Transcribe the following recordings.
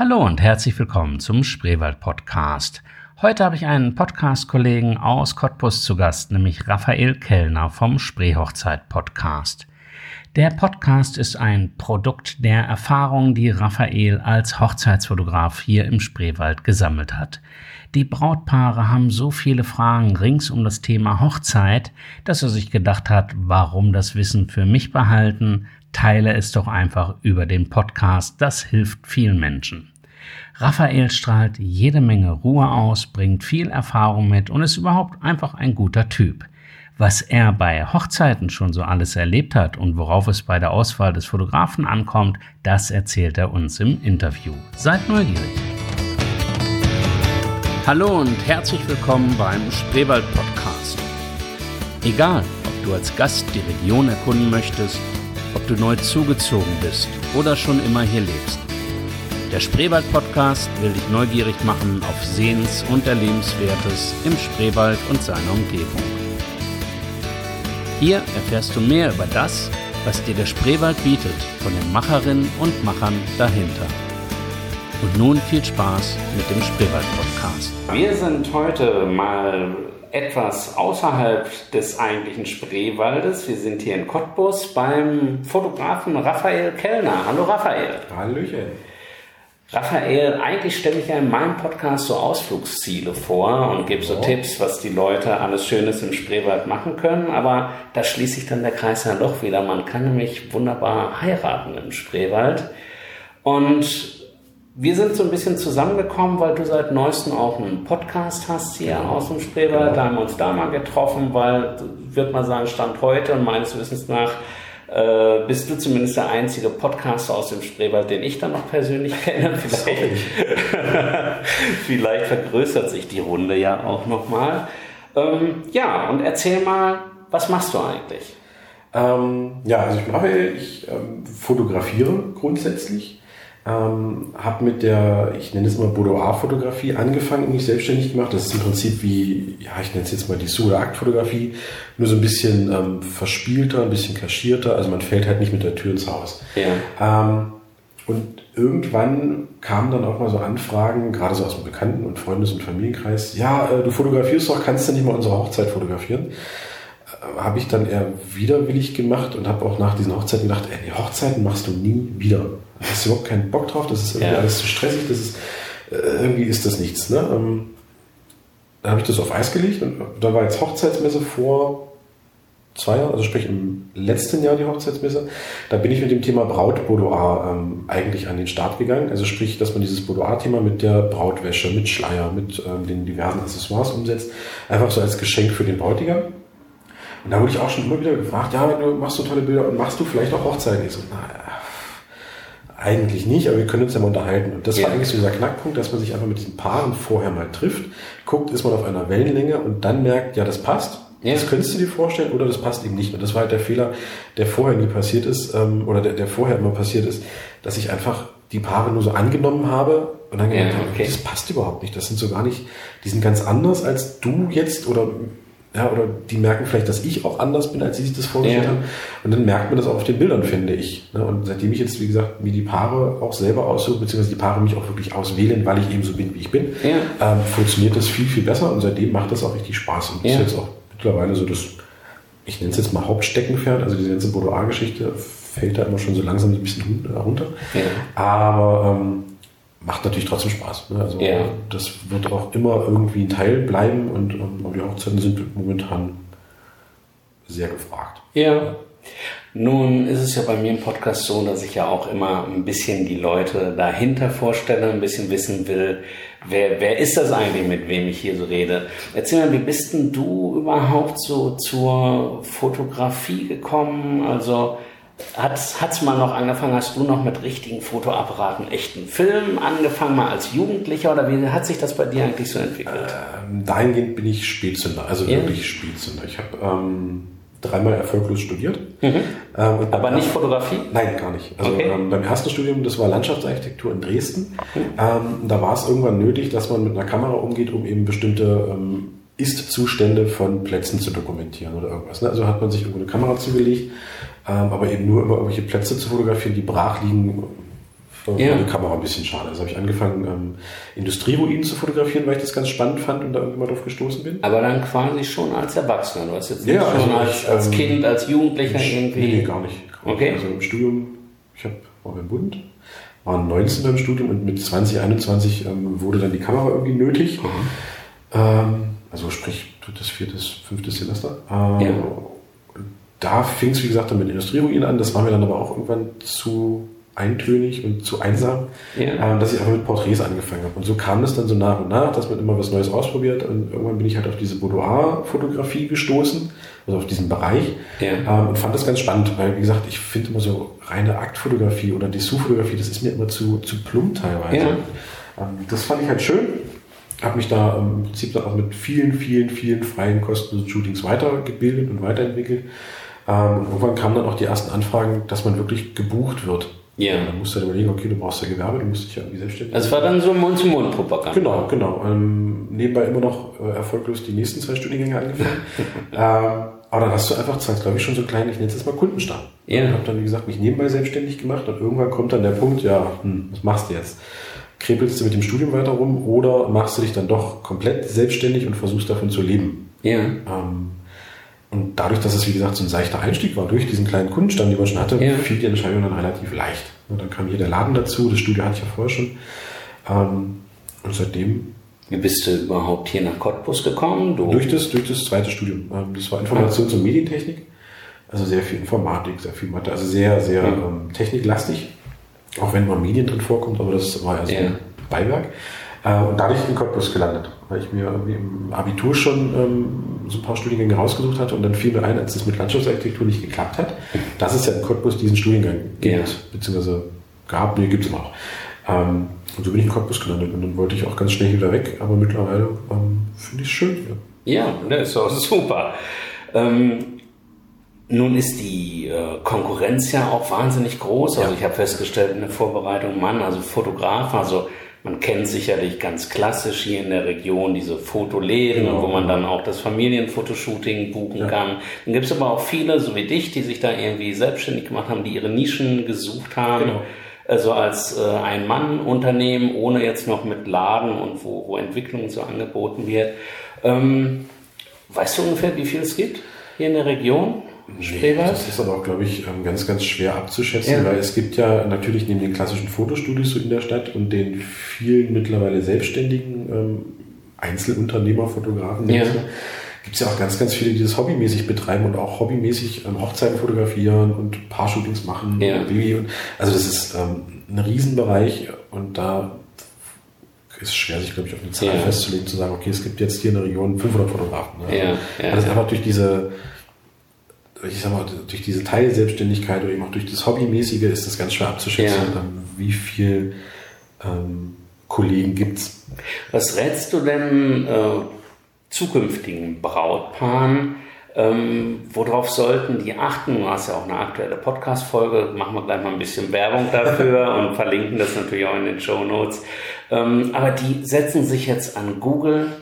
Hallo und herzlich willkommen zum Spreewald Podcast. Heute habe ich einen Podcast-Kollegen aus Cottbus zu Gast, nämlich Raphael Kellner vom Spreehochzeit Podcast. Der Podcast ist ein Produkt der Erfahrungen, die Raphael als Hochzeitsfotograf hier im Spreewald gesammelt hat. Die Brautpaare haben so viele Fragen rings um das Thema Hochzeit, dass er sich gedacht hat, warum das Wissen für mich behalten, teile es doch einfach über den Podcast, das hilft vielen Menschen. Raphael strahlt jede Menge Ruhe aus, bringt viel Erfahrung mit und ist überhaupt einfach ein guter Typ. Was er bei Hochzeiten schon so alles erlebt hat und worauf es bei der Auswahl des Fotografen ankommt, das erzählt er uns im Interview. Seid neugierig. Hallo und herzlich willkommen beim Spreewald Podcast. Egal, ob du als Gast die Region erkunden möchtest, ob du neu zugezogen bist oder schon immer hier lebst. Der Spreewald-Podcast will dich neugierig machen auf Sehens- und Erlebenswertes im Spreewald und seiner Umgebung. Hier erfährst du mehr über das, was dir der Spreewald bietet, von den Macherinnen und Machern dahinter. Und nun viel Spaß mit dem Spreewald-Podcast. Wir sind heute mal etwas außerhalb des eigentlichen Spreewaldes. Wir sind hier in Cottbus beim Fotografen Raphael Kellner. Hallo Raphael. Hallöchen. Raphael, eigentlich stelle ich ja in meinem Podcast so Ausflugsziele vor und gebe so oh. Tipps, was die Leute alles Schönes im Spreewald machen können, aber da schließt sich dann der Kreis ja doch wieder. Man kann nämlich wunderbar heiraten im Spreewald. Und wir sind so ein bisschen zusammengekommen, weil du seit neuestem auch einen Podcast hast hier genau. aus dem Spreewald. Da haben wir uns da mal getroffen, weil, wird man sagen, Stand heute und meines Wissens nach äh, bist du zumindest der einzige Podcaster aus dem Spreewald, den ich dann noch persönlich kenne. Vielleicht, vielleicht vergrößert sich die Runde ja auch nochmal. Ähm, ja, und erzähl mal, was machst du eigentlich? Ähm, ja, also ich mache, ich ähm, fotografiere grundsätzlich ähm, habe mit der, ich nenne es mal Boudoir-Fotografie angefangen und mich selbstständig gemacht. Das ist im Prinzip wie, ja, ich nenne es jetzt mal die Sous- oder Aktfotografie, nur so ein bisschen ähm, verspielter, ein bisschen kaschierter. Also man fällt halt nicht mit der Tür ins Haus. Ja. Ähm, und irgendwann kamen dann auch mal so Anfragen, gerade so aus dem Bekannten- und Freundes- und Familienkreis, ja, äh, du fotografierst doch, kannst du nicht mal unsere Hochzeit fotografieren? Habe ich dann eher widerwillig gemacht und habe auch nach diesen Hochzeiten gedacht, ey, die Hochzeiten machst du nie wieder. Da hast du überhaupt keinen Bock drauf, das ist irgendwie ja. alles zu stressig, das ist, äh, irgendwie ist das nichts. Ne? Ähm, da habe ich das auf Eis gelegt und da war jetzt Hochzeitsmesse vor zwei Jahren, also sprich im letzten Jahr die Hochzeitsmesse. Da bin ich mit dem Thema Braut-Boudoir ähm, eigentlich an den Start gegangen. Also sprich, dass man dieses Boudoir-Thema mit der Brautwäsche, mit Schleier, mit ähm, den diversen Accessoires umsetzt. Einfach so als Geschenk für den Bräutigam. Und da wurde ich auch schon immer wieder gefragt, ja, du machst so tolle Bilder und machst du vielleicht auch Hochzeiten? Ich so, naja, eigentlich nicht, aber wir können uns ja mal unterhalten. Und das ja. war eigentlich so dieser Knackpunkt, dass man sich einfach mit diesen Paaren vorher mal trifft, guckt, ist man auf einer Wellenlänge und dann merkt, ja, das passt. Ja. Das könntest du dir vorstellen oder das passt eben nicht. Und das war halt der Fehler, der vorher nie passiert ist, ähm, oder der, der vorher immer passiert ist, dass ich einfach die Paare nur so angenommen habe und dann gedacht ja, okay. habe, das passt überhaupt nicht. Das sind so gar nicht, die sind ganz anders als du jetzt oder ja, oder die merken vielleicht, dass ich auch anders bin, als sie sich das vorgestellt ja. haben. Und dann merkt man das auch auf den Bildern, finde ich. Ne? Und seitdem ich jetzt, wie gesagt, mir die Paare auch selber aussuche, beziehungsweise die Paare mich auch wirklich auswählen, weil ich eben so bin, wie ich bin, ja. ähm, funktioniert das viel, viel besser. Und seitdem macht das auch richtig Spaß. Und das ist jetzt auch mittlerweile so das, ich nenne es jetzt mal Hauptsteckenpferd, also diese ganze Boudoir-Geschichte fällt da immer schon so langsam ein bisschen runter. Aber ähm, macht natürlich trotzdem Spaß. Ne? Also ja. das wird auch immer irgendwie ein Teil bleiben und ähm, die Hochzeiten sind momentan sehr gefragt. Ja. Nun ist es ja bei mir im Podcast so, dass ich ja auch immer ein bisschen die Leute dahinter vorstelle, ein bisschen wissen will, wer, wer ist das eigentlich, mit wem ich hier so rede. Erzähl mal, wie bist denn du überhaupt so zur Fotografie gekommen? Also hat es mal noch angefangen, hast du noch mit richtigen Fotoapparaten echten Filmen angefangen, mal als Jugendlicher oder wie hat sich das bei dir eigentlich so entwickelt? Ähm, dahingehend bin ich Spätzünder, also ja. wirklich Spätzünder. Ich habe ähm, dreimal erfolglos studiert. Mhm. Ähm, Aber nicht Fotografie? Nein, gar nicht. Also okay. ähm, beim ersten Studium, das war Landschaftsarchitektur in Dresden. Mhm. Ähm, da war es irgendwann nötig, dass man mit einer Kamera umgeht, um eben bestimmte ähm, Ist-Zustände von Plätzen zu dokumentieren oder irgendwas. Ne? Also hat man sich irgendwo eine Kamera zugelegt aber eben nur immer irgendwelche Plätze zu fotografieren, die brach liegen, Äh, ja. die Kamera ein bisschen schade. Also habe ich angefangen, ähm, Industrieruinen zu fotografieren, weil ich das ganz spannend fand und da irgendwann drauf gestoßen bin. Aber dann quasi schon als Erwachsener. Du hast jetzt nicht ja, schon also als, als ähm, Kind, als Jugendlicher ich, irgendwie. Nee, nee, gar nicht. Okay. Also im Studium, ich hab, war beim Bund, war 19 beim Studium und mit 20, 21 ähm, wurde dann die Kamera irgendwie nötig. Mhm. Ähm, also sprich drittes, viertes, fünftes Semester. Ähm, ja. Da fing es, wie gesagt, dann mit Industrieruinen an. Das war mir dann aber auch irgendwann zu eintönig und zu einsam, ja. ähm, dass ich einfach mit Porträts angefangen habe. Und so kam es dann so nach und nach, dass man immer was Neues ausprobiert. Und irgendwann bin ich halt auf diese Boudoir-Fotografie gestoßen, also auf diesen Bereich, ja. ähm, und fand das ganz spannend, weil, wie gesagt, ich finde immer so reine Aktfotografie oder Dessous-Fotografie, das ist mir immer zu, zu plump teilweise. Ja. Ähm, das fand ich halt schön. Habe mich da im Prinzip dann auch mit vielen, vielen, vielen freien, kostenlosen Shootings weitergebildet und weiterentwickelt. Ähm, und irgendwann kamen dann auch die ersten Anfragen, dass man wirklich gebucht wird. Ja. Yeah. Dann musst du halt überlegen, okay, du brauchst ja Gewerbe, du musst dich ja irgendwie selbstständig. Das war dann so Mund-zu-Mund-Propaganda. Genau, genau. Ähm, nebenbei immer noch äh, erfolglos die nächsten zwei Studiengänge angefangen. ähm, aber dann hast du einfach, glaube ich, schon so kleinen, ich nenne es jetzt mal Kundenstamm. Ja. Yeah. Ich habe dann, wie gesagt, mich nebenbei selbstständig gemacht und irgendwann kommt dann der Punkt, ja, hm, was machst du jetzt? Krepelst du mit dem Studium weiter rum oder machst du dich dann doch komplett selbstständig und versuchst davon zu leben? Ja. Yeah. Ähm, und dadurch, dass es, wie gesagt, so ein seichter Einstieg war, durch diesen kleinen Kundenstand, den man schon hatte, ja. fiel die Entscheidung dann relativ leicht. Und dann kam hier der Laden dazu, das Studio hatte ich ja vorher schon. Ähm, und seitdem. Wie bist du überhaupt hier nach Cottbus gekommen? Du durch, das, durch das zweite Studium. Ähm, das war Informations- und Medientechnik. Also sehr viel Informatik, sehr viel Mathe, also sehr, sehr ja. ähm, techniklastig. Auch wenn mal Medien drin vorkommt, aber das war ja so ein Beiwerk. Äh, und dadurch in Cottbus gelandet, weil ich mir irgendwie im Abitur schon ähm, so ein paar Studiengänge rausgesucht hatte und dann fiel mir ein, als es mit Landschaftsarchitektur nicht geklappt hat, dass es ja in Cottbus diesen Studiengang gibt, ja. beziehungsweise gab, nee, gibt es immer auch. Ähm, und so bin ich in Cottbus gelandet und dann wollte ich auch ganz schnell wieder weg, aber mittlerweile ähm, finde ich es schön hier. Ja, das ist auch super. Ähm, nun ist die äh, Konkurrenz ja auch wahnsinnig groß. Also ja. ich habe festgestellt in der Vorbereitung, Mann, also Fotograf, also man kennt sicherlich ganz klassisch hier in der Region diese Fotoläden, genau. wo man dann auch das Familienfotoshooting buchen ja. kann. Dann gibt es aber auch viele, so wie dich, die sich da irgendwie selbstständig gemacht haben, die ihre Nischen gesucht haben. Genau. Also als äh, ein Mann-Unternehmen, ohne jetzt noch mit Laden und wo, wo Entwicklung so angeboten wird. Ähm, weißt du ungefähr, wie viel es gibt hier in der Region? Nee, das ist aber auch, glaube ich, ähm, ganz, ganz schwer abzuschätzen, ja. weil es gibt ja natürlich neben den klassischen Fotostudios in der Stadt und den vielen mittlerweile selbstständigen ähm, Einzelunternehmerfotografen, ja. gibt es ja auch ganz, ganz viele, die das hobbymäßig betreiben und auch hobbymäßig ähm, Hochzeiten fotografieren und Paar-Shootings machen. Ja. Und, also das ist ähm, ein Riesenbereich und da ist schwer, sich, glaube ich, auf eine Zahl festzulegen, zu sagen, okay, es gibt jetzt hier in der Region 500 Fotografen. Ne? Ja, ja. Das einfach durch diese ich sag mal, durch diese Teilselbstständigkeit oder eben auch durch das Hobbymäßige ist das ganz schwer abzuschätzen, ja. wie viel ähm, Kollegen gibt's. Was rätst du denn äh, zukünftigen Brautpaaren? Ähm, worauf sollten die achten? Du hast ja auch eine aktuelle Podcast-Folge, machen wir gleich mal ein bisschen Werbung dafür und verlinken das natürlich auch in den Show Notes. Ähm, aber die setzen sich jetzt an Google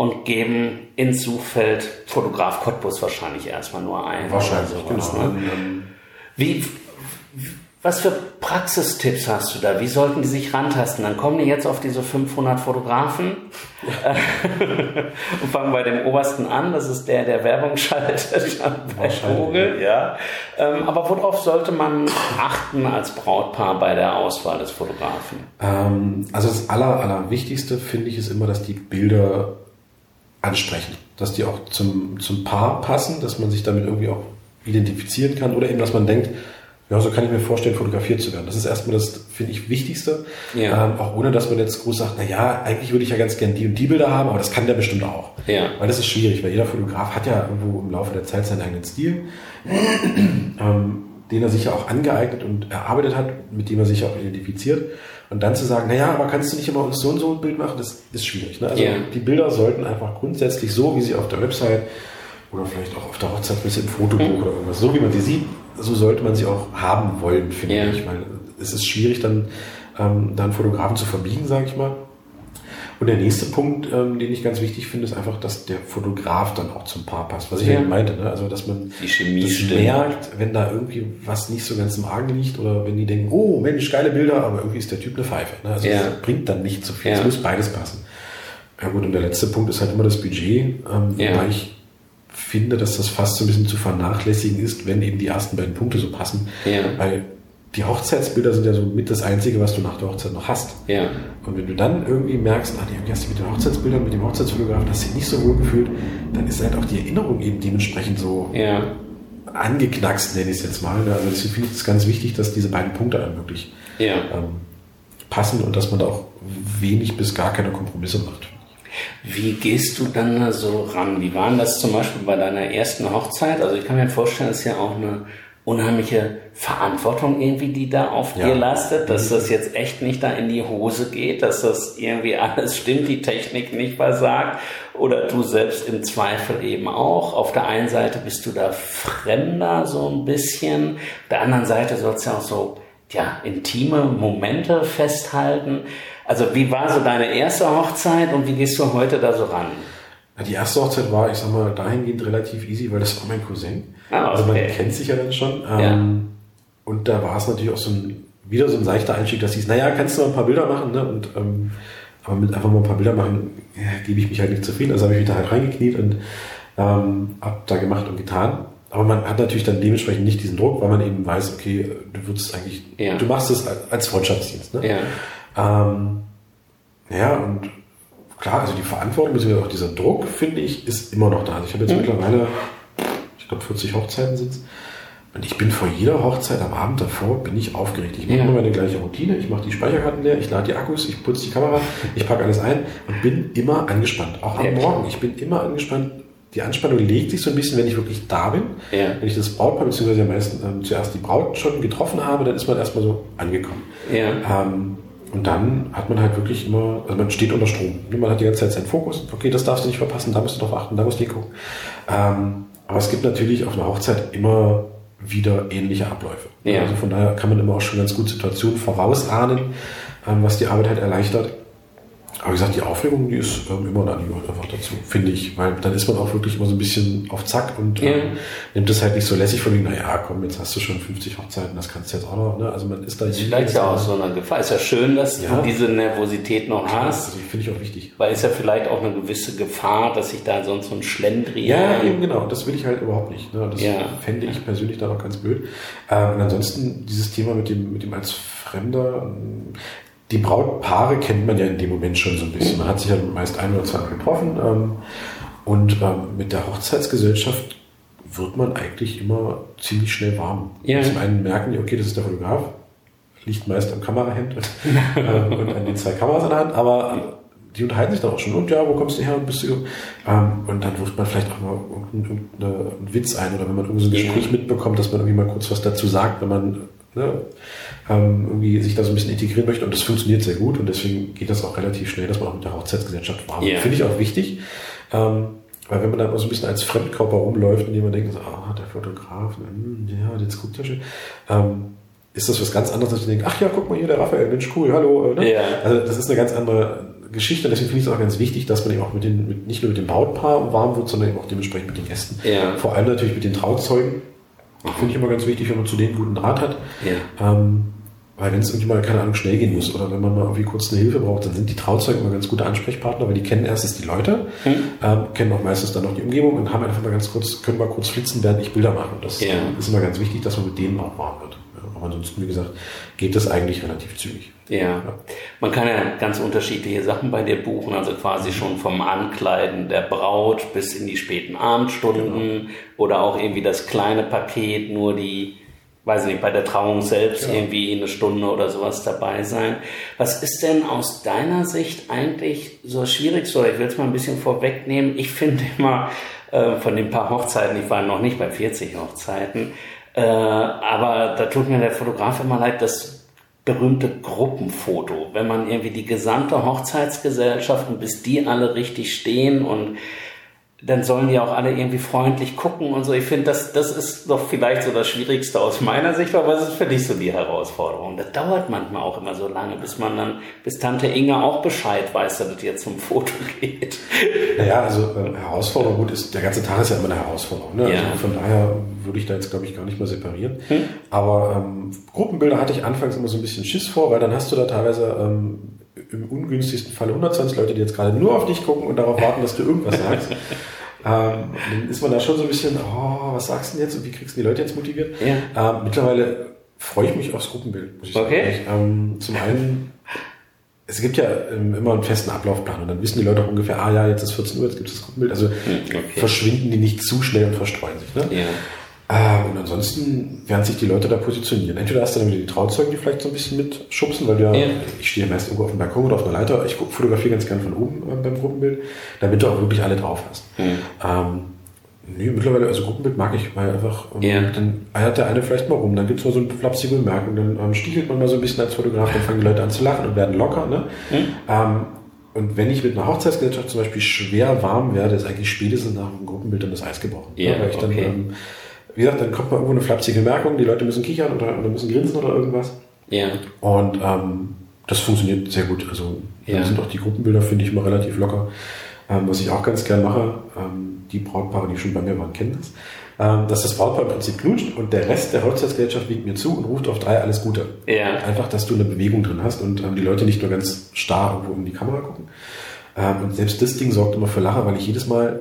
und geben ins Suchfeld Fotograf Cottbus wahrscheinlich erstmal nur ein. Wahrscheinlich, sowas, genau. Ne? Wie, was für Praxistipps hast du da? Wie sollten die sich rantasten? Dann kommen die jetzt auf diese 500 Fotografen und fangen bei dem obersten an. Das ist der, der Werbung schaltet bei Google. Ja. Ähm, aber worauf sollte man achten als Brautpaar bei der Auswahl des Fotografen? Ähm, also das Aller, Allerwichtigste finde ich ist immer, dass die Bilder ansprechen, dass die auch zum, zum Paar passen, dass man sich damit irgendwie auch identifizieren kann oder eben, dass man denkt, ja, so kann ich mir vorstellen, fotografiert zu werden. Das ist erstmal das, finde ich, Wichtigste. Ja. Ähm, auch ohne, dass man jetzt groß sagt, na ja, eigentlich würde ich ja ganz gerne die und die Bilder haben, aber das kann der bestimmt auch. Ja. Weil das ist schwierig, weil jeder Fotograf hat ja irgendwo im Laufe der Zeit seinen eigenen Stil, ähm, den er sich ja auch angeeignet und erarbeitet hat, mit dem er sich auch identifiziert. Und dann zu sagen, naja, aber kannst du nicht immer uns so und so ein Bild machen, das ist schwierig. Ne? Also yeah. die Bilder sollten einfach grundsätzlich so, wie sie auf der Website oder vielleicht auch auf der Hochzeit ein bisschen im Fotobuch mhm. oder irgendwas, so wie man sie sieht, so sollte man sie auch haben wollen, finde yeah. ich. Weil es ist schwierig, dann, ähm, dann Fotografen zu verbiegen, sage ich mal. Und der nächste Punkt, ähm, den ich ganz wichtig finde, ist einfach, dass der Fotograf dann auch zum Paar passt. Was ich ja, ja meinte, ne? also dass man die Chemie das merkt, wenn da irgendwie was nicht so ganz im Argen liegt oder wenn die denken, oh Mensch, geile Bilder, aber irgendwie ist der Typ eine Pfeife. Ne? Also ja. das bringt dann nicht so viel. Es muss beides passen. Ja gut, und der letzte Punkt ist halt immer das Budget, ähm, wobei ich finde, dass das fast so ein bisschen zu vernachlässigen ist, wenn eben die ersten beiden Punkte so passen. Weil die Hochzeitsbilder sind ja so mit das Einzige, was du nach der Hochzeit noch hast. Ja. Und wenn du dann irgendwie merkst, ach, irgendwie hast du mit den Hochzeitsbildern, mit dem Hochzeitsfotografen, hast du nicht so wohl gefühlt, dann ist halt auch die Erinnerung eben dementsprechend so ja. angeknackst, nenne ich es jetzt mal. Ne? Also deswegen finde ich es ganz wichtig, dass diese beiden Punkte dann wirklich ja. ähm, passen und dass man da auch wenig bis gar keine Kompromisse macht. Wie gehst du dann so ran? Wie war das zum Beispiel bei deiner ersten Hochzeit? Also ich kann mir vorstellen, es ist ja auch eine unheimliche Verantwortung irgendwie, die da auf ja. dir lastet, dass mhm. das jetzt echt nicht da in die Hose geht, dass das irgendwie alles stimmt, die Technik nicht versagt oder du selbst im Zweifel eben auch. Auf der einen Seite bist du da Fremder so ein bisschen, auf der anderen Seite sollst du ja auch so ja, intime Momente festhalten. Also wie war so deine erste Hochzeit und wie gehst du heute da so ran? Die erste Hochzeit war, ich sag mal, dahingehend relativ easy, weil das war mein Cousin. Ah, okay. Also man kennt sich ja dann schon. Ähm, ja. Und da war es natürlich auch so ein, wieder so ein seichter Einstieg, dass hieß, naja, kannst du mal ein paar Bilder machen, ne? Und ähm, aber mit einfach mal ein paar Bilder machen, ja, gebe ich mich halt nicht zufrieden. Also habe ich mich da halt reingekniet und ähm, hab da gemacht und getan. Aber man hat natürlich dann dementsprechend nicht diesen Druck, weil man eben weiß, okay, du würdest eigentlich, ja. du machst es als Freundschaftsdienst. Ne? Ja. Ähm, ja, und klar, also die Verantwortung, beziehungsweise auch dieser Druck, finde ich, ist immer noch da. Also ich habe jetzt mhm. mittlerweile, ich glaube, 40 Hochzeiten sind. Und ich bin vor jeder Hochzeit am Abend davor, bin ich aufgeregt. Ich mache ja. immer meine gleiche Routine, ich mache die Speicherkarten leer, ich lade die Akkus, ich putze die Kamera, ich packe alles ein und bin immer angespannt. Auch am ja, Morgen, ich bin immer angespannt. Die Anspannung legt sich so ein bisschen, wenn ich wirklich da bin. Ja. Wenn ich das Brautpaar, beziehungsweise am meisten ähm, zuerst die Braut schon getroffen habe, dann ist man erstmal so angekommen. Ähm, und dann hat man halt wirklich immer, also man steht unter Strom. Man hat die ganze Zeit seinen Fokus. Okay, das darfst du nicht verpassen, da musst du drauf achten, da musst du hingucken. Ähm, aber es gibt natürlich auf einer Hochzeit immer wieder ähnliche Abläufe. Ja. Also von daher kann man immer auch schon ganz gut Situationen vorausahnen, ähm, was die Arbeit halt erleichtert. Aber wie gesagt, die Aufregung, die ist ähm, immer da, die gehört einfach dazu, finde ich. Weil dann ist man auch wirklich immer so ein bisschen auf Zack und ähm, ja. nimmt das halt nicht so lässig von wegen, naja, komm, jetzt hast du schon 50 Hochzeiten, das kannst du jetzt auch noch. Ne? Also man ist da ist vielleicht ja auch so eine Gefahr. Ist ja schön, dass ja. du diese Nervosität noch Klar, hast. Also finde ich auch wichtig. Weil ist ja vielleicht auch eine gewisse Gefahr, dass sich da sonst so ein Schlendrian... Ja, eben genau. Das will ich halt überhaupt nicht. Ne? Das ja. fände ich persönlich da noch ganz blöd. Äh, und ansonsten dieses Thema mit dem, mit dem als Fremder, die Brautpaare kennt man ja in dem Moment schon so ein bisschen. Man hat sich ja meist ein oder zwei getroffen. Ähm, und ähm, mit der Hochzeitsgesellschaft wird man eigentlich immer ziemlich schnell warm. Ja. Zum einen merken die, okay, das ist der Fotograf, liegt meist am Kamerahemd ähm, und an den zwei Kameras in der Hand, aber die unterhalten sich dann auch schon. Und ja, wo kommst du her und bist du? Ähm, und dann wirft man vielleicht auch mal irgendeinen Witz ein oder wenn man irgendwie so ein Gespräch mitbekommt, dass man irgendwie mal kurz was dazu sagt, wenn man ne, ähm, irgendwie sich da so ein bisschen integrieren möchte. Und das funktioniert sehr gut und deswegen geht das auch relativ schnell, dass man auch mit der Hochzeitsgesellschaft warm yeah. Finde ich auch wichtig. Ähm, weil wenn man dann so ein bisschen als Fremdkörper rumläuft und jemand denkt, ah, der Fotograf, hm, ja, jetzt guckt er schon, ähm, ist das was ganz anderes, als ich denke, ach ja, guck mal hier, der Raphael, Mensch, cool, hallo. Ne? Yeah. Also das ist eine ganz andere Geschichte. Deswegen finde ich es auch ganz wichtig, dass man eben auch mit den, mit, nicht nur mit dem Brautpaar warm wird, sondern eben auch dementsprechend mit den Gästen. Yeah. Vor allem natürlich mit den Trauzeugen. Finde ich immer ganz wichtig, wenn man zu denen guten Draht hat. Ja. Ähm, weil wenn es irgendwie mal, keine Ahnung, schnell gehen muss oder wenn man mal irgendwie kurz eine Hilfe braucht, dann sind die Trauzeugen immer ganz gute Ansprechpartner, weil die kennen erstens die Leute, hm. ähm, kennen auch meistens dann noch die Umgebung und haben einfach mal ganz kurz, können mal kurz flitzen, während ich Bilder mache. Und das ja. ist immer ganz wichtig, dass man mit denen auch warm wird. Aber ansonsten, wie gesagt, geht das eigentlich relativ zügig. Ja. Man kann ja ganz unterschiedliche Sachen bei dir buchen, also quasi schon vom Ankleiden der Braut bis in die späten Abendstunden genau. oder auch irgendwie das kleine Paket, nur die, weiß nicht, bei der Trauung selbst ja. irgendwie eine Stunde oder sowas dabei sein. Was ist denn aus deiner Sicht eigentlich so schwierig? So, ich will es mal ein bisschen vorwegnehmen. Ich finde immer, äh, von den paar Hochzeiten, ich war noch nicht bei 40 Hochzeiten, äh, aber da tut mir der Fotograf immer leid, das berühmte Gruppenfoto, wenn man irgendwie die gesamte Hochzeitsgesellschaft und bis die alle richtig stehen und dann sollen die auch alle irgendwie freundlich gucken und so. Ich finde, das, das ist doch vielleicht so das Schwierigste aus meiner Sicht, aber was ist für dich so die Herausforderung? Das dauert manchmal auch immer so lange, bis man dann, bis Tante Inge auch Bescheid weiß, dass es jetzt zum Foto geht. Naja, also äh, Herausforderung, gut, ist, der ganze Tag ist ja immer eine Herausforderung. Ne? Ja. Also von daher würde ich da jetzt, glaube ich, gar nicht mehr separieren. Hm? Aber ähm, Gruppenbilder hatte ich anfangs immer so ein bisschen Schiss vor, weil dann hast du da teilweise ähm, im ungünstigsten Fall 120 Leute, die jetzt gerade nur auf dich gucken und darauf warten, dass du irgendwas sagst. ähm, dann ist man da schon so ein bisschen, oh, was sagst du denn jetzt und wie kriegst du die Leute jetzt motiviert? Ja. Ähm, mittlerweile freue ich mich aufs Gruppenbild, muss ich okay. sagen. Ähm, zum einen, es gibt ja ähm, immer einen festen Ablaufplan und dann wissen die Leute auch ungefähr, ah ja, jetzt ist 14 Uhr, jetzt gibt es das Gruppenbild. Also hm, okay. verschwinden die nicht zu schnell und verstreuen sich. Ne? Ja. Äh, und ansonsten werden sich die Leute da positionieren. Entweder hast du dann wieder die Trauzeugen, die vielleicht so ein bisschen mitschubsen, weil ja, ja. ich stehe meist irgendwo auf dem Balkon oder auf einer Leiter. Ich fotografiere ganz gern von oben äh, beim Gruppenbild, damit du auch wirklich alle drauf hast. Mhm. Ähm, nee, mittlerweile, also Gruppenbild mag ich, weil einfach, ähm, ja. dann eiert der eine vielleicht mal rum, dann gibt es mal so eine flapsige Bemerkung, dann ähm, stichelt man mal so ein bisschen als Fotograf, dann fangen die Leute an zu lachen und werden locker. Ne? Mhm. Ähm, und wenn ich mit einer Hochzeitsgesellschaft zum Beispiel schwer warm werde, ist eigentlich spätestens nach dem Gruppenbild dann das Eis gebrochen. Ja, weil ich dann okay. ähm, wie gesagt, dann kommt mal irgendwo eine flapsige Merkung, die Leute müssen kichern oder, oder müssen grinsen oder irgendwas. Ja. Und ähm, das funktioniert sehr gut. Also ja. sind auch die Gruppenbilder, finde ich, immer relativ locker. Ähm, was ich auch ganz gern mache, ähm, die Brautpaare, die schon bei mir waren, kennen das, ähm, dass das Brautpaar im Prinzip knutscht und der Rest der Hochzeitsgesellschaft winkt mir zu und ruft auf drei alles Gute. Ja. Einfach, dass du eine Bewegung drin hast und ähm, die Leute nicht nur ganz starr irgendwo in die Kamera gucken. Ähm, und selbst das Ding sorgt immer für Lacher, weil ich jedes Mal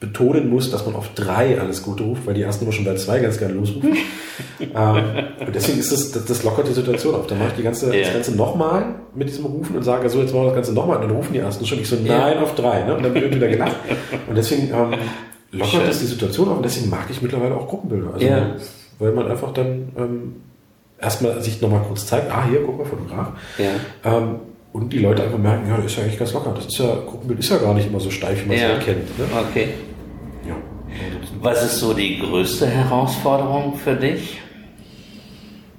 betonen muss, dass man auf drei alles Gute ruft, weil die ersten immer schon bei zwei ganz gerne losrufen. ähm, und deswegen ist das, das, das lockert die Situation auf. Dann mache ich die ganze, yeah. das Ganze nochmal mit diesem Rufen und sage, so, jetzt machen wir das Ganze nochmal. Und dann rufen die ersten schon. Ich so, nein, yeah. auf drei. Ne? Und dann wird wieder gelacht. Und deswegen ähm, lockert Schön. das die Situation auf. Und deswegen mag ich mittlerweile auch Gruppenbilder. Also, yeah. Weil man einfach dann ähm, erstmal sich nochmal kurz zeigt, ah, hier, guck mal, Fotograf. Ähm, und die Leute einfach merken, ja, das ist ja eigentlich ganz locker. Das ist ja, Gruppenbild ist ja gar nicht immer so steif, wie man es ja. kennt. Ne? Okay. Was ist so die größte Herausforderung für dich?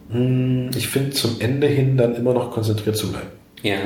Hm, ich finde zum Ende hin dann immer noch konzentriert zu bleiben. Ja.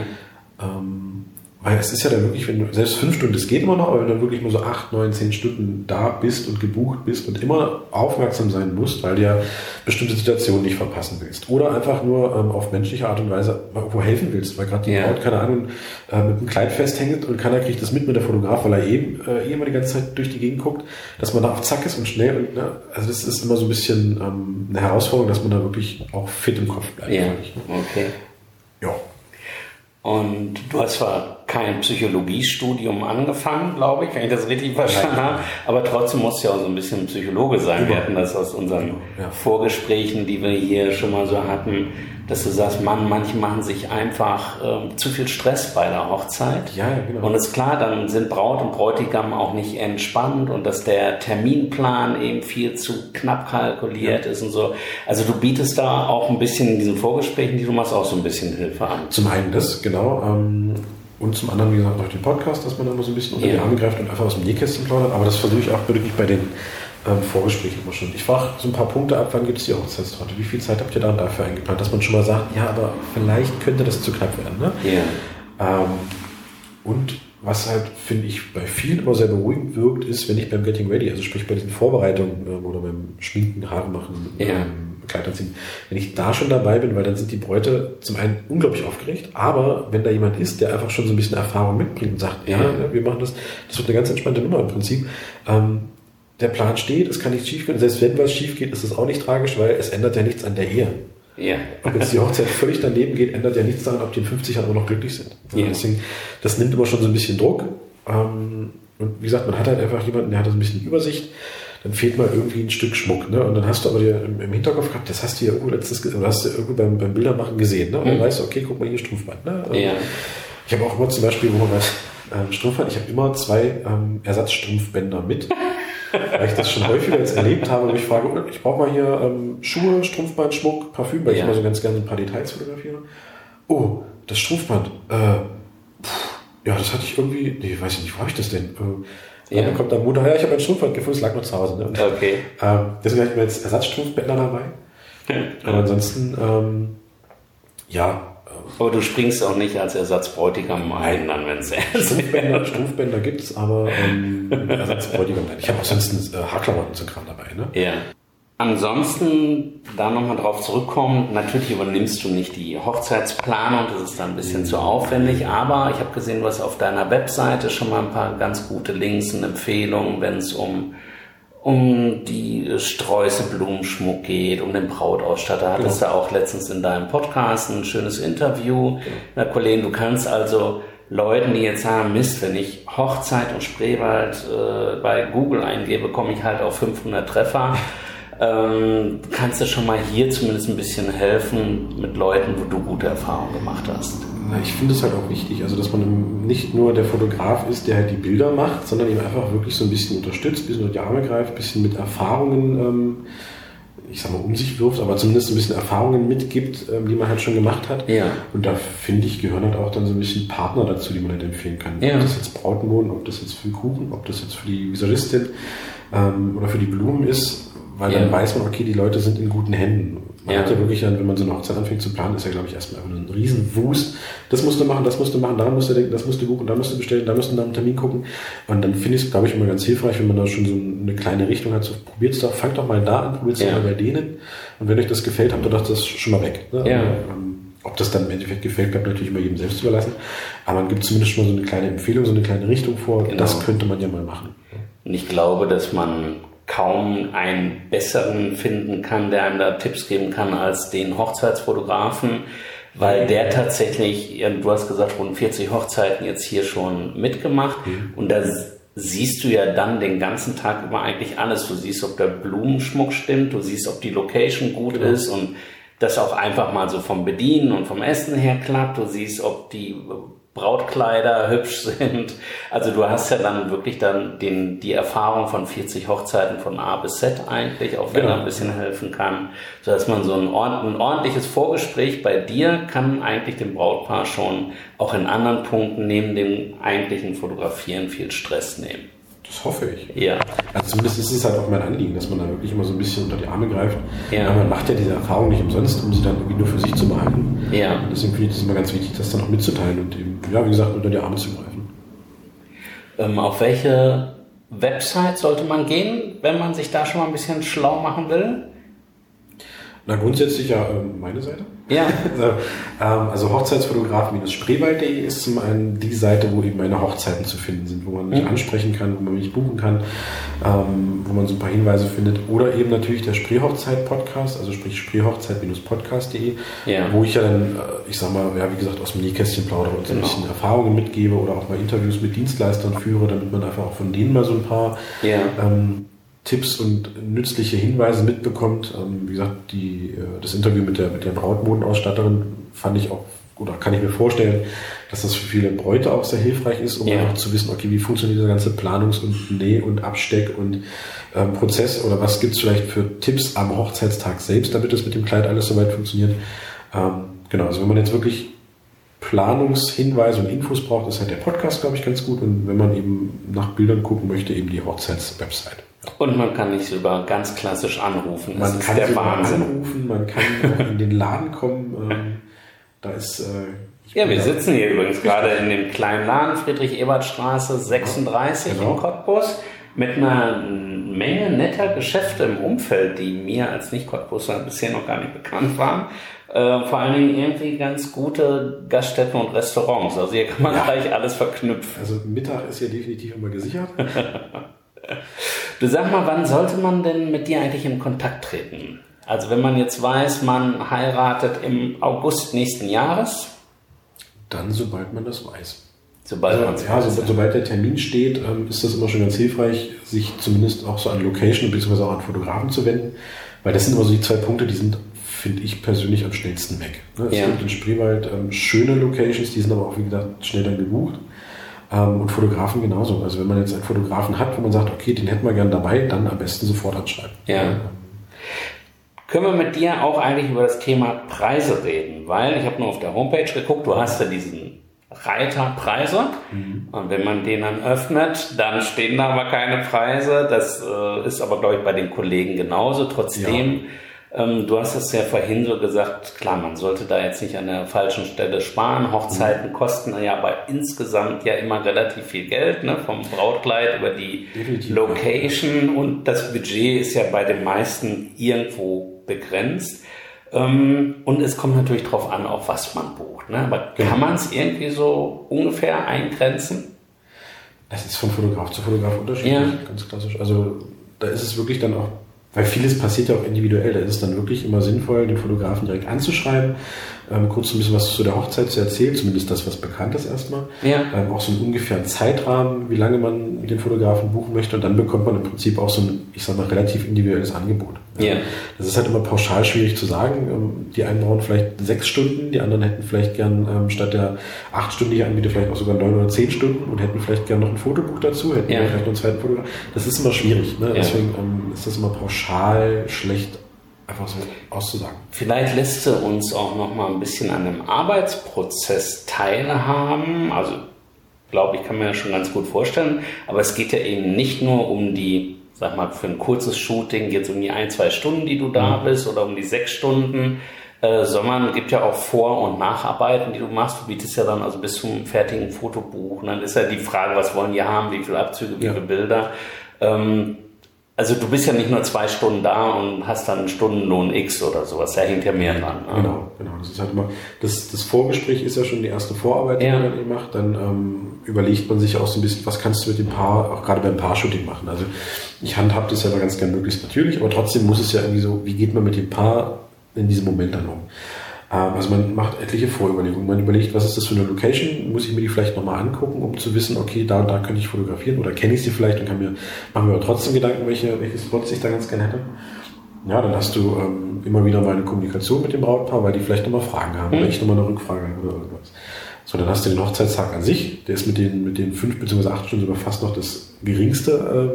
Ähm, weil es ist ja dann wirklich, wenn du, selbst fünf Stunden, das geht immer noch, aber wenn du wirklich nur so acht, neun, zehn Stunden da bist und gebucht bist und immer aufmerksam sein musst, weil du ja bestimmte Situationen nicht verpassen willst. Oder einfach nur ähm, auf menschliche Art und Weise irgendwo helfen willst, weil gerade die ja. Braut, keine Ahnung, äh, mit einem Kleid festhängt und keiner kriegt das mit mit der Fotograf, weil er eben äh, eh immer die ganze Zeit durch die Gegend guckt, dass man da auf Zack ist und schnell und, ne, also das ist immer so ein bisschen ähm, eine Herausforderung, dass man da wirklich auch fit im Kopf bleibt. Ja, okay. Ja. Und du hast zwar kein Psychologiestudium angefangen, glaube ich, wenn ich das richtig verstanden habe, aber trotzdem musst du ja auch so ein bisschen Psychologe sein. Wir hatten das aus unseren ja. Vorgesprächen, die wir hier schon mal so hatten, dass du sagst, Mann, manche machen sich einfach äh, zu viel Stress bei der Hochzeit. Ja, genau. Und ist klar, dann sind Braut und Bräutigam auch nicht entspannt und dass der Terminplan eben viel zu knapp kalkuliert ja. ist und so. Also du bietest da auch ein bisschen in diesen Vorgesprächen, die du machst, auch so ein bisschen Hilfe an. Zum einen das, genau. Ähm, und zum anderen, wie gesagt, auch den Podcast, dass man da mal so ein bisschen unter ja. die Arme greift und einfach aus dem Nähkästchen plaudert. Aber das versuche ich auch wirklich bei den ähm, Vorgesprächen immer schon. Ich frage so ein paar Punkte ab, wann gibt es die Hochzeitstorte? Wie viel Zeit habt ihr da dafür eingeplant? Dass man schon mal sagt, ja, aber vielleicht könnte das zu knapp werden. Ne? Ja. Ähm, und was halt, finde ich, bei vielen immer sehr beruhigend wirkt, ist, wenn ich beim Getting Ready, also sprich bei diesen Vorbereitungen ähm, oder beim Schminken, Haare machen, ja. ähm, Kleid anziehen, wenn ich da schon dabei bin, weil dann sind die Bräute zum einen unglaublich aufgeregt, aber wenn da jemand ist, der einfach schon so ein bisschen Erfahrung mitbringt und sagt, ja, ja wir machen das, das wird eine ganz entspannte Nummer im Prinzip, ähm, der Plan steht, es kann nichts schief gehen. Selbst wenn was schief geht, ist es auch nicht tragisch, weil es ändert ja nichts an der Ehe. Ja. Ob jetzt die Hochzeit völlig daneben geht, ändert ja nichts daran, ob die in 50 Jahren immer noch glücklich sind. Ja. Deswegen, das nimmt immer schon so ein bisschen Druck. Ähm, und wie gesagt, man hat halt einfach jemanden, der hat so ein bisschen Übersicht. Dann fehlt mal irgendwie ein Stück Schmuck. Ne? Und dann hast du aber dir im, Hinterkopf gehabt, das hast du ja irgendwo letztes, oder hast du irgendwo beim, beim Bildermachen gesehen. Ne? Und dann mhm. weißt du, okay, guck mal hier Strumpfband. Ne? Ja. Ich habe auch immer zum Beispiel, wo man ähm, Strumpfband, ich habe immer zwei ähm, Ersatzstrumpfbänder mit weil ich das schon häufiger jetzt erlebt habe, wo ich frage, oh, ich brauche mal hier ähm, Schuhe, Strumpfband, Schmuck, Parfüm, weil ja. ich immer so ganz gerne ein paar Details fotografiere. Oh, das Strumpfband, äh, pff, ja, das hatte ich irgendwie, nee, weiß ich nicht, wo habe ich das denn? Äh, ja. Dann kommt dann Mutter, ja, ich habe ein Strumpfband gefunden, es lag noch zu Hause. Ne? okay. Ähm, deswegen habe ich mir jetzt Ersatzstrumpfbänder dabei. Aber ansonsten, ähm, ja, ähm, Aber du springst auch nicht als Ersatzbräutigam ein, dann, wenn es Strumpfbänder, Strumpfbänder gibt es, aber ähm, Ersatzbräutigam. Ich habe auch sonst äh, Haarklamotten zum Kram dabei. Ne? Ja. Ansonsten, da nochmal drauf zurückkommen, natürlich übernimmst du nicht die Hochzeitsplanung, das ist dann ein bisschen zu aufwendig, aber ich habe gesehen, du hast auf deiner Webseite schon mal ein paar ganz gute Links und Empfehlungen, wenn es um um die Sträuße Blumenschmuck geht, um den Brautausstatter. Hattest genau. du auch letztens in deinem Podcast ein schönes Interview. Na, Kollegen, du kannst also Leuten, die jetzt sagen, Mist, wenn ich Hochzeit und Spreewald äh, bei Google eingebe, komme ich halt auf 500 Treffer. Ähm, kannst du schon mal hier zumindest ein bisschen helfen mit Leuten, wo du gute Erfahrungen gemacht hast? Na, ich finde es halt auch wichtig, also dass man nicht nur der Fotograf ist, der halt die Bilder macht, sondern ihm einfach wirklich so ein bisschen unterstützt, ein bisschen unter die Arme greift, ein bisschen mit Erfahrungen, ähm, ich sag mal, um sich wirft, aber zumindest ein bisschen Erfahrungen mitgibt, ähm, die man halt schon gemacht hat. Ja. Und da finde ich, gehören halt auch dann so ein bisschen Partner dazu, die man halt empfehlen kann. Ja. Ob das jetzt Brautmoden, ob das jetzt für den Kuchen, ob das jetzt für die Visagistin ähm, oder für die Blumen ist, weil ja. dann weiß man, okay, die Leute sind in guten Händen. Man ja. hat ja wirklich dann, wenn man so eine Hochzeit anfängt zu planen, ist ja, glaube ich, erstmal ein Riesenwust. Das musst du machen, das musst du machen, da musst du denken, das musst du buchen, da musst du bestellen, da musst du nach einem Termin gucken. Und dann finde ich es, glaube ich, immer ganz hilfreich, wenn man da schon so eine kleine Richtung hat. So, probiert es doch, fangt doch mal da an, probiert es ja. doch mal bei denen. Und wenn euch das gefällt, habt ihr doch das schon mal weg. Ne? Ja. Aber, ähm, ob das dann im Endeffekt gefällt, bleibt natürlich immer jedem selbst überlassen. Aber man gibt zumindest schon mal so eine kleine Empfehlung, so eine kleine Richtung vor. Genau. Das könnte man ja mal machen. Und ich glaube, dass man kaum einen besseren finden kann, der einem da Tipps geben kann als den Hochzeitsfotografen, weil der tatsächlich, du hast gesagt, rund 40 Hochzeiten jetzt hier schon mitgemacht mhm. und da siehst du ja dann den ganzen Tag über eigentlich alles. Du siehst, ob der Blumenschmuck stimmt, du siehst, ob die Location gut genau. ist und das auch einfach mal so vom Bedienen und vom Essen her klappt. Du siehst, ob die Brautkleider hübsch sind. Also du hast ja dann wirklich dann den, die Erfahrung von 40 Hochzeiten von A bis Z eigentlich, auch wenn genau. er ein bisschen helfen kann, so dass man so ein, ein ordentliches Vorgespräch bei dir kann eigentlich dem Brautpaar schon auch in anderen Punkten neben dem eigentlichen Fotografieren viel Stress nehmen. Das hoffe ich. Ja. Also zumindest ist es halt auch mein Anliegen, dass man da wirklich immer so ein bisschen unter die Arme greift. Ja. Aber man macht ja diese Erfahrung nicht umsonst, um sie dann irgendwie nur für sich zu behalten. Ja. Deswegen finde ich es immer ganz wichtig, das dann auch mitzuteilen und eben, ja, wie gesagt, unter die Arme zu greifen. Ähm, auf welche Website sollte man gehen, wenn man sich da schon mal ein bisschen schlau machen will? Na, grundsätzlich ja ähm, meine Seite. Ja. Ähm, also Hochzeitsfotograf-spreewald.de ist zum einen die Seite, wo eben meine Hochzeiten zu finden sind, wo man mich mhm. ansprechen kann, wo man mich buchen kann, ähm, wo man so ein paar Hinweise findet. Oder eben natürlich der Spreehochzeit-Podcast, also sprich spreehochzeit-podcast.de, ja. wo ich ja dann, äh, ich sag mal, ja, wie gesagt, aus dem Nähkästchen plaudere und so genau. ein bisschen Erfahrungen mitgebe oder auch mal Interviews mit Dienstleistern führe, damit man einfach auch von denen mal so ein paar ja. ähm, Tipps und nützliche Hinweise mitbekommt. Ähm, wie gesagt, die, äh, das Interview mit der, mit der Brautmodenausstatterin fand ich auch, oder kann ich mir vorstellen, dass das für viele Bräute auch sehr hilfreich ist, um ja. einfach zu wissen, okay, wie funktioniert der ganze Planungs- und Näh- und Absteck- und ähm, Prozess oder was gibt's vielleicht für Tipps am Hochzeitstag selbst, damit das mit dem Kleid alles soweit funktioniert. Ähm, genau, also wenn man jetzt wirklich Planungshinweise und Infos braucht, ist halt der Podcast, glaube ich, ganz gut. Und wenn man eben nach Bildern gucken möchte, eben die Hochzeitswebsite. Und man kann nicht sogar ganz klassisch anrufen. Das man kann der Wahnsinn. anrufen, man kann auch in den Laden kommen. Ähm, da ist. Äh, ja, wir sitzen hier übrigens gerade in dem kleinen Laden Friedrich-Ebert-Straße 36 genau. in Cottbus mit einer Menge netter Geschäfte im Umfeld, die mir als Nicht-Cottbuser bisher noch gar nicht bekannt waren. Äh, vor allen Dingen irgendwie ganz gute Gaststätten und Restaurants. Also hier kann man ja. gleich alles verknüpfen. Also Mittag ist hier definitiv immer gesichert. Du sag mal, wann sollte man denn mit dir eigentlich in Kontakt treten? Also wenn man jetzt weiß, man heiratet im August nächsten Jahres? Dann, sobald man das weiß. Sobald also, ja, so, sobald der Termin steht, ähm, ist das immer schon ganz hilfreich, sich zumindest auch so an Location bzw. auch an Fotografen zu wenden, weil das sind immer so die zwei Punkte, die sind, finde ich persönlich am schnellsten weg. Ne? Es ja. gibt in Spreewald ähm, schöne Locations, die sind aber auch, wie gesagt, schnell dann gebucht. Ähm, und Fotografen genauso. Also wenn man jetzt einen Fotografen hat, wo man sagt, okay, den hätten wir gern dabei, dann am besten sofort anschreiben. Ja. Können wir mit dir auch eigentlich über das Thema Preise reden? Weil ich habe nur auf der Homepage geguckt, du hast ja diesen Reiter Preise. Mhm. Und wenn man den dann öffnet, dann stehen da aber keine Preise. Das äh, ist aber, glaube ich, bei den Kollegen genauso. Trotzdem, Ähm, du hast es ja vorhin so gesagt, klar, man sollte da jetzt nicht an der falschen Stelle sparen. Hochzeiten mhm. kosten ja aber insgesamt ja immer relativ viel Geld, ne? vom Brautkleid über die Definitiv. Location und das Budget ist ja bei den meisten irgendwo begrenzt. Ähm, und es kommt natürlich darauf an, auf was man bucht. Ne? Aber genau. kann man es irgendwie so ungefähr eingrenzen? Das ist von Fotograf zu Fotograf unterschiedlich, ja. ganz klassisch. Also da ist es wirklich dann auch weil vieles passiert ja auch individuell. Da ist es dann wirklich immer sinnvoll, den Fotografen direkt anzuschreiben, ähm, kurz ein bisschen was zu der Hochzeit zu erzählen, zumindest das, was bekannt ist erstmal. Ja. Ähm, auch so einen ungefähren Zeitrahmen, wie lange man den Fotografen buchen möchte. Und dann bekommt man im Prinzip auch so ein, ich sag mal, relativ individuelles Angebot. Ja. Das ist halt immer pauschal schwierig zu sagen. Ähm, die einen brauchen vielleicht sechs Stunden, die anderen hätten vielleicht gern ähm, statt der acht Stunden, die ich anbiete, vielleicht auch sogar neun oder zehn Stunden und hätten vielleicht gern noch ein Fotobuch dazu, hätten ja. vielleicht noch einen zweiten Fotograf. Das ist immer schwierig. Ne? Deswegen ähm, ist das immer pauschal schlecht einfach so auszusagen. Vielleicht lässt du uns auch noch mal ein bisschen an dem Arbeitsprozess teilhaben. Also glaube ich, kann mir ja schon ganz gut vorstellen. Aber es geht ja eben nicht nur um die sag mal, für ein kurzes Shooting geht es um die ein, zwei Stunden, die du da mhm. bist oder um die sechs Stunden, äh, sondern es gibt ja auch Vor- und Nacharbeiten, die du machst. Du bietest ja dann also bis zum fertigen Fotobuch. Und dann ist ja die Frage, was wollen die haben, wie viele Abzüge, wie ja. viele Bilder. Ähm, also du bist ja nicht nur zwei Stunden da und hast dann einen Stundenlohn X oder sowas, da hängt ja mehr dran. Ne? Genau, genau. Das ist halt immer, das, das Vorgespräch ist ja schon die erste Vorarbeit, die ja. man dann macht. Dann ähm, überlegt man sich auch so ein bisschen, was kannst du mit dem Paar, auch gerade beim Paar-Shooting machen. Also ich handhab das ja immer ganz gern möglichst natürlich, aber trotzdem muss es ja irgendwie so, wie geht man mit dem Paar in diesem Moment dann um? Ähm, also man macht etliche Vorüberlegungen. Man überlegt, was ist das für eine Location? Muss ich mir die vielleicht nochmal angucken, um zu wissen, okay, da da könnte ich fotografieren oder kenne ich sie vielleicht und kann mir, machen mir aber trotzdem Gedanken, welche, welche Spots ich da ganz gerne hätte. Ja, dann hast du ähm, immer wieder mal eine Kommunikation mit dem Brautpaar, weil die vielleicht nochmal Fragen haben mhm. oder ich nochmal eine Rückfrage habe oder irgendwas. So, dann hast du den Hochzeitstag an sich, der ist mit den, mit den fünf bzw. acht Stunden sogar fast noch das geringste,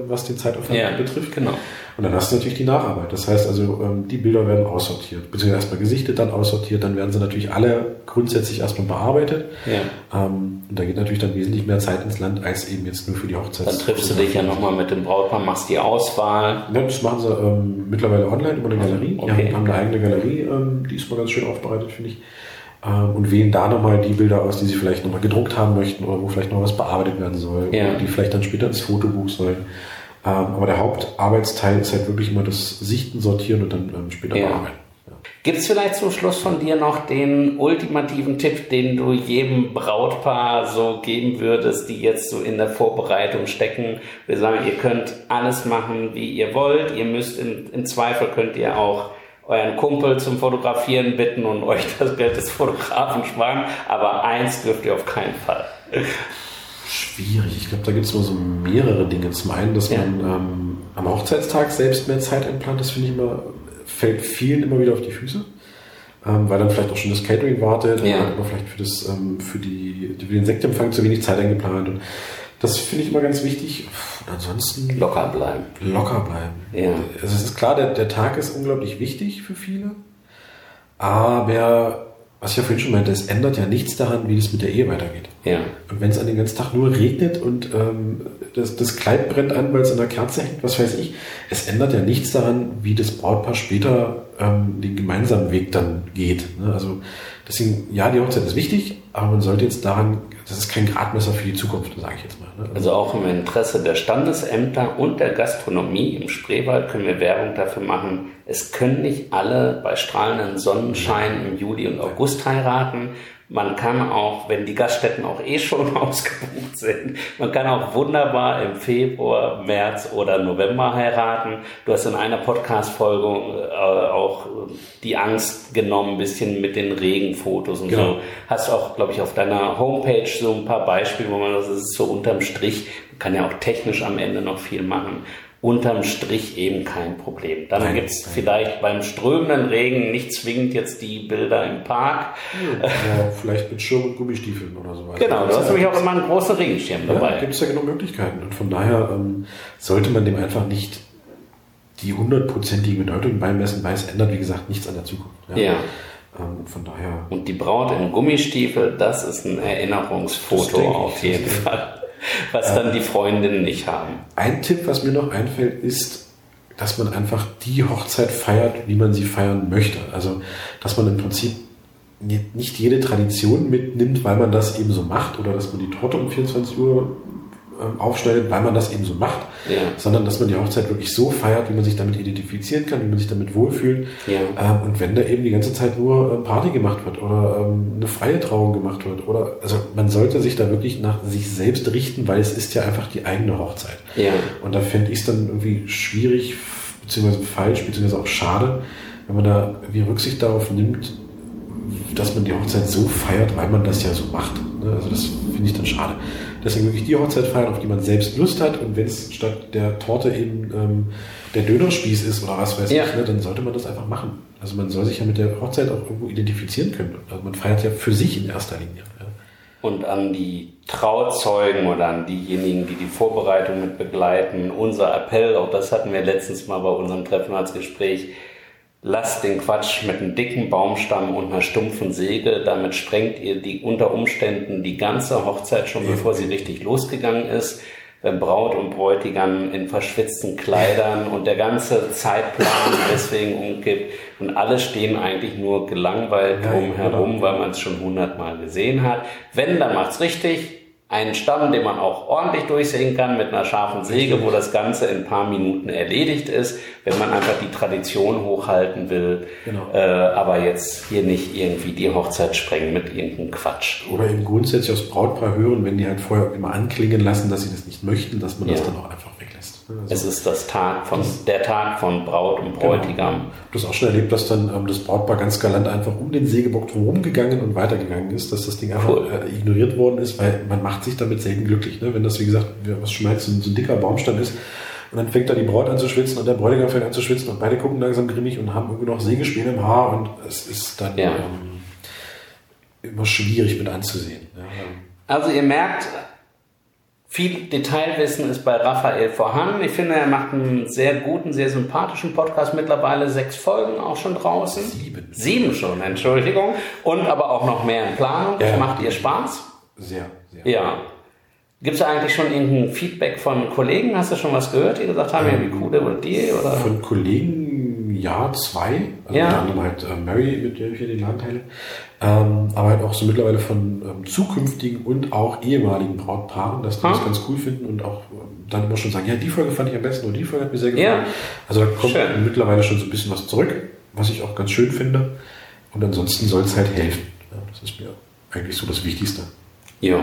äh, was den Zeitaufwand ja, betrifft. Genau. Und dann hast du natürlich die Nacharbeit. Das heißt also, ähm, die Bilder werden aussortiert, beziehungsweise erstmal gesichtet, dann aussortiert, dann werden sie natürlich alle grundsätzlich erstmal bearbeitet. Ja. Ähm, und da geht natürlich dann wesentlich mehr Zeit ins Land, als eben jetzt nur für die Hochzeit. Dann triffst du dich ja nochmal mit dem Brautpaar, machst die Auswahl. Ja, das machen sie ähm, mittlerweile online über eine Galerie. Okay. Die haben, haben eine eigene Galerie, ähm, die ist mal ganz schön aufbereitet, finde ich. Ähm, und wählen da nochmal die Bilder aus, die sie vielleicht nochmal gedruckt haben möchten oder wo vielleicht noch was bearbeitet werden soll, ja. die vielleicht dann später ins Fotobuch sollen. Ähm, aber der Hauptarbeitsteil ist halt wirklich immer das Sichten, Sortieren und dann ähm, später ja. bearbeiten. Ja. Gibt es vielleicht zum Schluss von dir noch den ultimativen Tipp, den du jedem Brautpaar so geben würdest, die jetzt so in der Vorbereitung stecken? Wir sagen, ihr könnt alles machen, wie ihr wollt. Ihr müsst im, im Zweifel könnt ihr auch euren Kumpel zum Fotografieren bitten und euch das Geld des Fotografen sparen. Aber eins dürft ihr auf keinen Fall. Schwierig. Ich glaube, da gibt es nur so mehrere Dinge. Zum einen, dass ja. man ähm, am Hochzeitstag selbst mehr Zeit einplant. Das finde ich immer, fällt vielen immer wieder auf die Füße. Ähm, weil dann vielleicht auch schon das Catering wartet ja. oder vielleicht für, das, ähm, für, die, für den Sektempfang zu wenig Zeit eingeplant. Und das finde ich immer ganz wichtig. Und ansonsten. Locker bleiben. Locker bleiben. Ja. Also es ist klar, der, der Tag ist unglaublich wichtig für viele. Aber, was ich ja vorhin schon meinte, es ändert ja nichts daran, wie es mit der Ehe weitergeht. Ja. Und wenn es an den ganzen Tag nur regnet und ähm, das, das Kleid brennt an, weil es an der Kerze hängt, was weiß ich, es ändert ja nichts daran, wie das Brautpaar später ähm, den gemeinsamen Weg dann geht. Ne? Also deswegen, ja, die Hochzeit ist wichtig, aber man sollte jetzt daran das ist kein Gradmesser für die Zukunft, sage ich jetzt mal. Ne? Also auch im Interesse der Standesämter und der Gastronomie im Spreewald können wir Werbung dafür machen. Es können nicht alle bei strahlendem Sonnenschein im Juli und August heiraten. Man kann auch, wenn die Gaststätten auch eh schon ausgebucht sind, man kann auch wunderbar im Februar, März oder November heiraten. Du hast in einer Podcast-Folge äh, auch die Angst genommen, ein bisschen mit den Regenfotos und genau. so. Hast auch, glaube ich, auf deiner Homepage so ein paar Beispiele, wo man das ist so unterm Strich, man kann ja auch technisch am Ende noch viel machen unterm Strich eben kein Problem. Dann gibt es vielleicht beim strömenden Regen nicht zwingend jetzt die Bilder im Park. Ja, vielleicht mit Schirm und Gummistiefeln oder so weiter. Genau, du hast nämlich auch immer einen großen Regenschirm dabei. Ja, gibt es ja genug Möglichkeiten. Und von daher ähm, sollte man dem einfach nicht die hundertprozentige Bedeutung beimessen, weil es ändert, wie gesagt, nichts an der Zukunft. Ja. ja. Ähm, von daher. Und die Braut in Gummistiefel, das ist ein Erinnerungsfoto auf jeden Fall was dann die Freundinnen nicht haben. Ein Tipp, was mir noch einfällt, ist dass man einfach die Hochzeit feiert, wie man sie feiern möchte. Also, dass man im Prinzip nicht jede Tradition mitnimmt, weil man das eben so macht oder dass man die Torte um 24 Uhr ähm, aufschneidet, weil man das eben so macht, ja. sondern dass man die Hochzeit wirklich so feiert, wie man sich damit identifizieren kann, wie man sich damit wohlfühlt. Ja. Ähm, und wenn da eben die ganze Zeit nur ähm, Party gemacht wird oder eine freie Trauung gemacht wird oder also man sollte sich da wirklich nach sich selbst richten, weil es ist ja einfach die eigene Hochzeit. Ja. Und da fände ich es dann irgendwie schwierig, beziehungsweise falsch, beziehungsweise auch schade, wenn man da wie Rücksicht darauf nimmt, dass man die Hochzeit so feiert, weil man das ja so macht. Ne? Also das finde ich dann schade. Deswegen wirklich die Hochzeit feiern, auf die man selbst Lust hat. Und wenn es statt der Torte eben ähm, der Dönerspieß ist oder was weiß ja. ich, ne, dann sollte man das einfach machen. Also man soll sich ja mit der Hochzeit auch irgendwo identifizieren können. Also man feiert ja für sich in erster Linie. Ja. Und an die Trauzeugen oder an diejenigen, die die Vorbereitung mit begleiten, unser Appell, auch das hatten wir letztens mal bei unserem Treffen als Gespräch, lasst den Quatsch mit einem dicken Baumstamm und einer stumpfen Säge. Damit sprengt ihr die unter Umständen die ganze Hochzeit schon, bevor sie richtig losgegangen ist. Wenn Braut und Bräutigam in verschwitzten Kleidern und der ganze Zeitplan deswegen umkippt und alle stehen eigentlich nur gelangweilt drumherum, genau. weil man es schon hundertmal gesehen hat. Wenn, dann macht's richtig einen Stamm, den man auch ordentlich durchsägen kann mit einer scharfen Säge, wo das Ganze in ein paar Minuten erledigt ist, wenn man einfach die Tradition hochhalten will, genau. äh, aber jetzt hier nicht irgendwie die Hochzeit sprengen mit irgendeinem Quatsch. Oder eben grundsätzlich aus Brautpaar hören, wenn die halt vorher immer anklingen lassen, dass sie das nicht möchten, dass man ja. das dann auch einfach also es ist das Tag von, das, der Tag von Braut und Bräutigam. Genau. Du hast auch schon erlebt, dass dann ähm, das Brautpaar ganz galant einfach um den Sägebock drumherum gegangen und weitergegangen ist, dass das Ding einfach cool. äh, ignoriert worden ist, weil man macht sich damit selten glücklich. Ne? Wenn das, wie gesagt, was schon meinst, so, so ein dicker Baumstamm ist, und dann fängt da die Braut an zu schwitzen und der Bräutigam fängt an zu schwitzen und beide gucken langsam grimmig und haben irgendwie noch Sägespäne im Haar und es ist dann ja. ähm, immer schwierig mit anzusehen. Ja. Also ihr merkt, viel Detailwissen ist bei Raphael vorhanden. Ich finde, er macht einen sehr guten, sehr sympathischen Podcast. Mittlerweile sechs Folgen auch schon draußen. Sieben. Sieben schon, Entschuldigung. Und aber auch noch mehr in Planung. Ja. Macht ihr Spaß? Sehr, sehr. Ja. Gibt es eigentlich schon irgendein Feedback von Kollegen? Hast du schon was gehört, die gesagt haben, ähm, ja, wie cool der die? Oder? Von Kollegen, ja, zwei. Also ja. unter anderem halt äh, Mary, mit der ich hier den Laden teile. Ähm, aber halt auch so mittlerweile von ähm, zukünftigen und auch ehemaligen Brautpaaren, dass die hm. das ganz cool finden und auch ähm, dann immer schon sagen, ja, die Folge fand ich am besten und die Folge hat mir sehr gefallen. Ja. Also da kommt schön. mittlerweile schon so ein bisschen was zurück, was ich auch ganz schön finde. Und ansonsten soll es halt helfen. Ja, das ist mir eigentlich so das Wichtigste. Ja.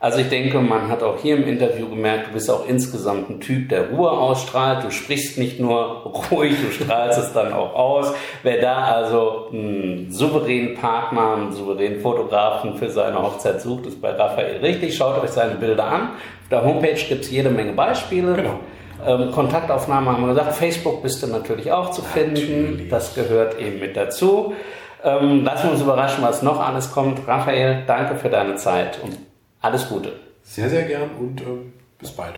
Also ich denke, man hat auch hier im Interview gemerkt, du bist auch insgesamt ein Typ, der Ruhe ausstrahlt. Du sprichst nicht nur ruhig, du strahlst es dann auch aus. Wer da also einen souveränen Partner, einen souveränen Fotografen für seine Hochzeit sucht, ist bei Raphael richtig. Schaut euch seine Bilder an. Auf der Homepage gibt es jede Menge Beispiele. Genau. Ähm, Kontaktaufnahme haben wir gesagt. Facebook bist du natürlich auch zu finden. Natürlich. Das gehört eben mit dazu. Ähm, lassen wir uns überraschen, was noch alles kommt. Raphael, danke für deine Zeit und alles Gute. Sehr, sehr gern und äh, bis bald.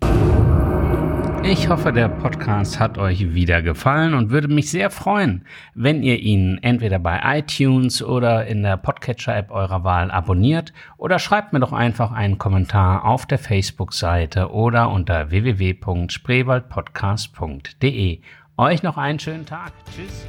Ich hoffe, der Podcast hat euch wieder gefallen und würde mich sehr freuen, wenn ihr ihn entweder bei iTunes oder in der Podcatcher-App eurer Wahl abonniert oder schreibt mir doch einfach einen Kommentar auf der Facebook-Seite oder unter www.spreewaldpodcast.de. Euch noch einen schönen Tag. Tschüss.